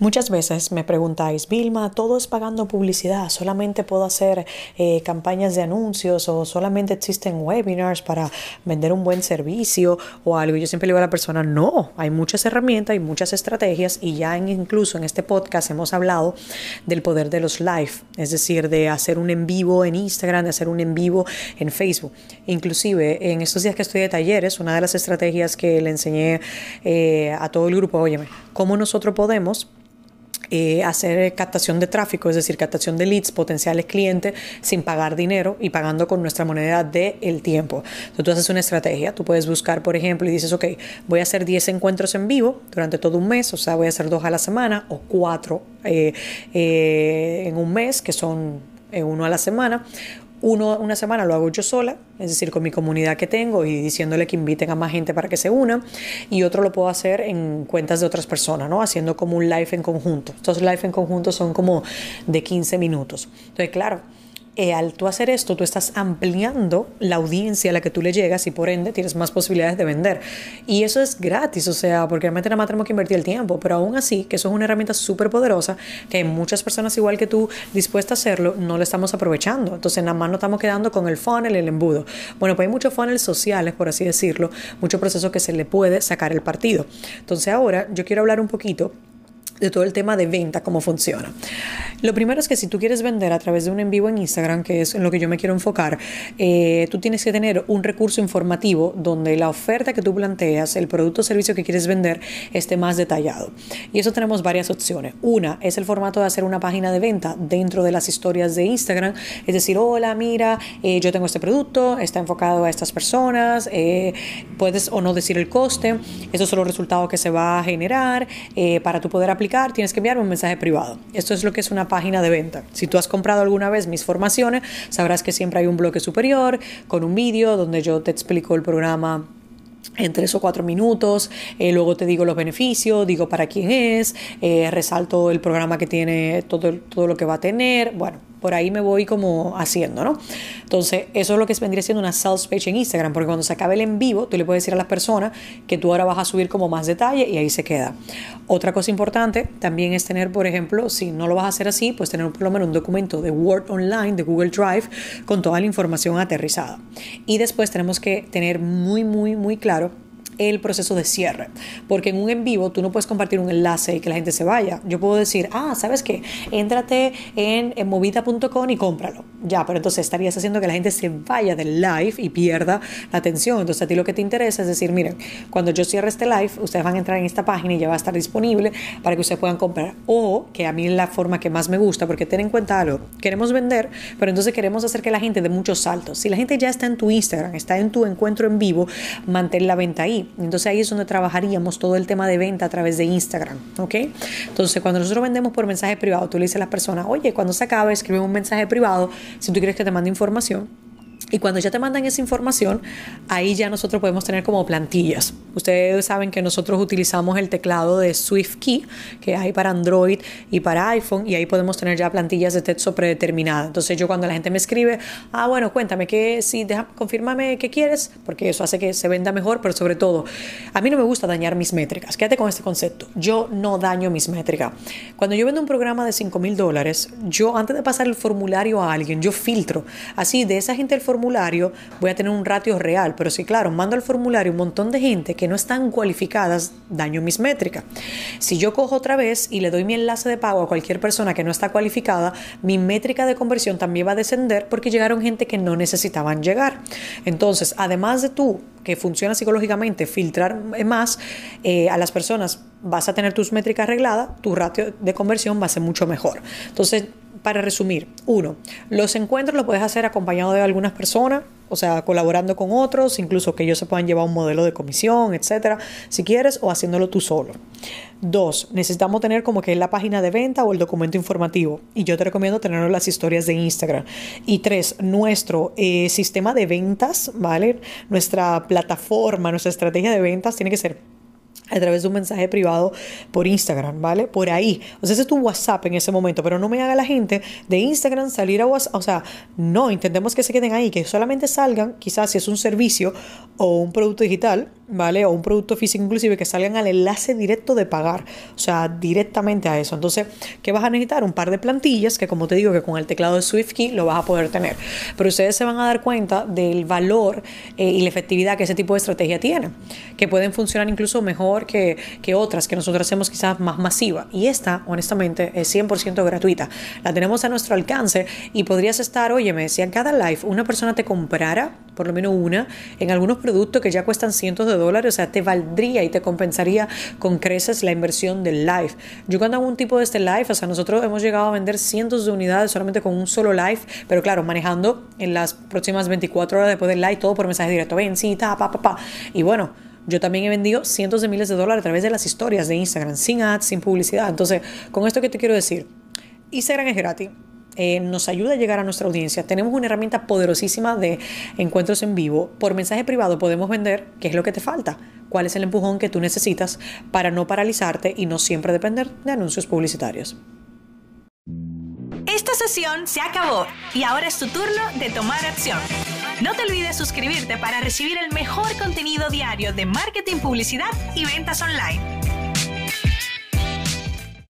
Muchas veces me preguntáis, Vilma, todo es pagando publicidad, solamente puedo hacer eh, campañas de anuncios o solamente existen webinars para vender un buen servicio o algo. Yo siempre le digo a la persona, no, hay muchas herramientas, hay muchas estrategias y ya incluso en este podcast hemos hablado del poder de los live, es decir, de hacer un en vivo en Instagram, de hacer un en vivo en Facebook. Inclusive en estos días que estoy de talleres, una de las estrategias que le enseñé eh, a todo el grupo, óyeme, cómo nosotros podemos eh, hacer captación de tráfico, es decir, captación de leads, potenciales clientes, sin pagar dinero y pagando con nuestra moneda del el tiempo. Entonces tú haces una estrategia, tú puedes buscar, por ejemplo, y dices, ok, voy a hacer 10 encuentros en vivo durante todo un mes, o sea, voy a hacer dos a la semana o cuatro eh, eh, en un mes, que son uno a la semana uno, una semana lo hago yo sola, es decir, con mi comunidad que tengo y diciéndole que inviten a más gente para que se una. Y otro lo puedo hacer en cuentas de otras personas, ¿no? Haciendo como un live en conjunto. Estos live en conjunto son como de 15 minutos. Entonces, claro, eh, al tú hacer esto, tú estás ampliando la audiencia a la que tú le llegas y por ende tienes más posibilidades de vender. Y eso es gratis, o sea, porque realmente nada más tenemos que invertir el tiempo, pero aún así, que eso es una herramienta súper poderosa, que muchas personas igual que tú dispuestas a hacerlo, no lo estamos aprovechando. Entonces nada más nos estamos quedando con el funnel, el embudo. Bueno, pues hay muchos funnels sociales, por así decirlo, muchos procesos que se le puede sacar el partido. Entonces ahora yo quiero hablar un poquito de todo el tema de venta, cómo funciona. Lo primero es que si tú quieres vender a través de un en vivo en Instagram, que es en lo que yo me quiero enfocar, eh, tú tienes que tener un recurso informativo donde la oferta que tú planteas, el producto o servicio que quieres vender, esté más detallado. Y eso tenemos varias opciones. Una es el formato de hacer una página de venta dentro de las historias de Instagram, es decir, hola, mira, eh, yo tengo este producto, está enfocado a estas personas, eh, puedes o no decir el coste, esos son los resultados que se va a generar para tú poder aplicar tienes que enviarme un mensaje privado. Esto es lo que es una página de venta. Si tú has comprado alguna vez mis formaciones, sabrás que siempre hay un bloque superior con un vídeo donde yo te explico el programa en tres o cuatro minutos, eh, luego te digo los beneficios, digo para quién es, eh, resalto el programa que tiene, todo, todo lo que va a tener, bueno, por ahí me voy como haciendo, ¿no? Entonces, eso es lo que vendría siendo una sales page en Instagram, porque cuando se acabe el en vivo, tú le puedes decir a las personas que tú ahora vas a subir como más detalle y ahí se queda. Otra cosa importante también es tener, por ejemplo, si no lo vas a hacer así, pues tener por lo menos un documento de Word Online, de Google Drive, con toda la información aterrizada. Y después tenemos que tener muy, muy, muy claro el proceso de cierre. Porque en un en vivo tú no puedes compartir un enlace y que la gente se vaya. Yo puedo decir, ah, ¿sabes qué? Éntrate en, en movita.com y cómpralo. Ya, pero entonces estarías haciendo que la gente se vaya del live y pierda la atención. Entonces a ti lo que te interesa es decir, miren, cuando yo cierre este live, ustedes van a entrar en esta página y ya va a estar disponible para que ustedes puedan comprar. O que a mí es la forma que más me gusta, porque ten en cuenta algo, queremos vender, pero entonces queremos hacer que la gente dé muchos saltos. Si la gente ya está en tu Instagram, está en tu encuentro en vivo, mantén la venta ahí. Entonces ahí es donde trabajaríamos todo el tema de venta a través de Instagram, ¿ok? Entonces cuando nosotros vendemos por mensaje privado, tú le dices a las personas, oye, cuando se acabe, escribe un mensaje privado si tú quieres que te mande información y cuando ya te mandan esa información, ahí ya nosotros podemos tener como plantillas. Ustedes saben que nosotros utilizamos el teclado de SwiftKey, que hay para Android y para iPhone, y ahí podemos tener ya plantillas de texto predeterminadas. Entonces yo cuando la gente me escribe, ah, bueno, cuéntame que si deja, confírmame qué quieres, porque eso hace que se venda mejor, pero sobre todo, a mí no me gusta dañar mis métricas. Quédate con este concepto. Yo no daño mis métricas. Cuando yo vendo un programa de 5 mil dólares, yo antes de pasar el formulario a alguien, yo filtro. Así, de esa gente formulario voy a tener un ratio real, pero si claro, mando al formulario un montón de gente que no están cualificadas, daño mis métricas. Si yo cojo otra vez y le doy mi enlace de pago a cualquier persona que no está cualificada, mi métrica de conversión también va a descender porque llegaron gente que no necesitaban llegar. Entonces, además de tú que funciona psicológicamente, filtrar más eh, a las personas, vas a tener tus métricas arregladas, tu ratio de conversión va a ser mucho mejor. Entonces, para resumir, uno, los encuentros los puedes hacer acompañado de algunas personas, o sea, colaborando con otros, incluso que ellos se puedan llevar un modelo de comisión, etcétera, si quieres, o haciéndolo tú solo. Dos, necesitamos tener como que la página de venta o el documento informativo. Y yo te recomiendo tenerlo en las historias de Instagram. Y tres, nuestro eh, sistema de ventas, ¿vale? Nuestra plataforma, nuestra estrategia de ventas tiene que ser a través de un mensaje privado por Instagram, ¿vale? Por ahí. O sea, ese es tu WhatsApp en ese momento, pero no me haga la gente de Instagram salir a WhatsApp. O sea, no, intentemos que se queden ahí, que solamente salgan, quizás si es un servicio o un producto digital, ¿vale? O un producto físico inclusive, que salgan al enlace directo de pagar, o sea, directamente a eso. Entonces, ¿qué vas a necesitar? Un par de plantillas, que como te digo, que con el teclado de SwiftKey lo vas a poder tener. Pero ustedes se van a dar cuenta del valor eh, y la efectividad que ese tipo de estrategia tiene, que pueden funcionar incluso mejor que, que otras que nosotros hacemos quizás más masiva. Y esta, honestamente, es 100% gratuita. La tenemos a nuestro alcance y podrías estar, óyeme, si en cada live una persona te comprara, por lo menos una, en algunos productos que ya cuestan cientos de dólares, o sea, te valdría y te compensaría con creces la inversión del live. Yo cuando hago un tipo de este live, o sea, nosotros hemos llegado a vender cientos de unidades solamente con un solo live, pero claro, manejando en las próximas 24 horas después del live todo por mensaje directo, ven, sí, ta, pa, pa, pa. Y bueno, yo también he vendido cientos de miles de dólares a través de las historias de Instagram, sin ads, sin publicidad. Entonces, con esto que te quiero decir, Instagram es gratis. Eh, nos ayuda a llegar a nuestra audiencia. Tenemos una herramienta poderosísima de encuentros en vivo. Por mensaje privado podemos vender qué es lo que te falta, cuál es el empujón que tú necesitas para no paralizarte y no siempre depender de anuncios publicitarios. Esta sesión se acabó y ahora es tu turno de tomar acción. No te olvides suscribirte para recibir el mejor contenido diario de marketing, publicidad y ventas online.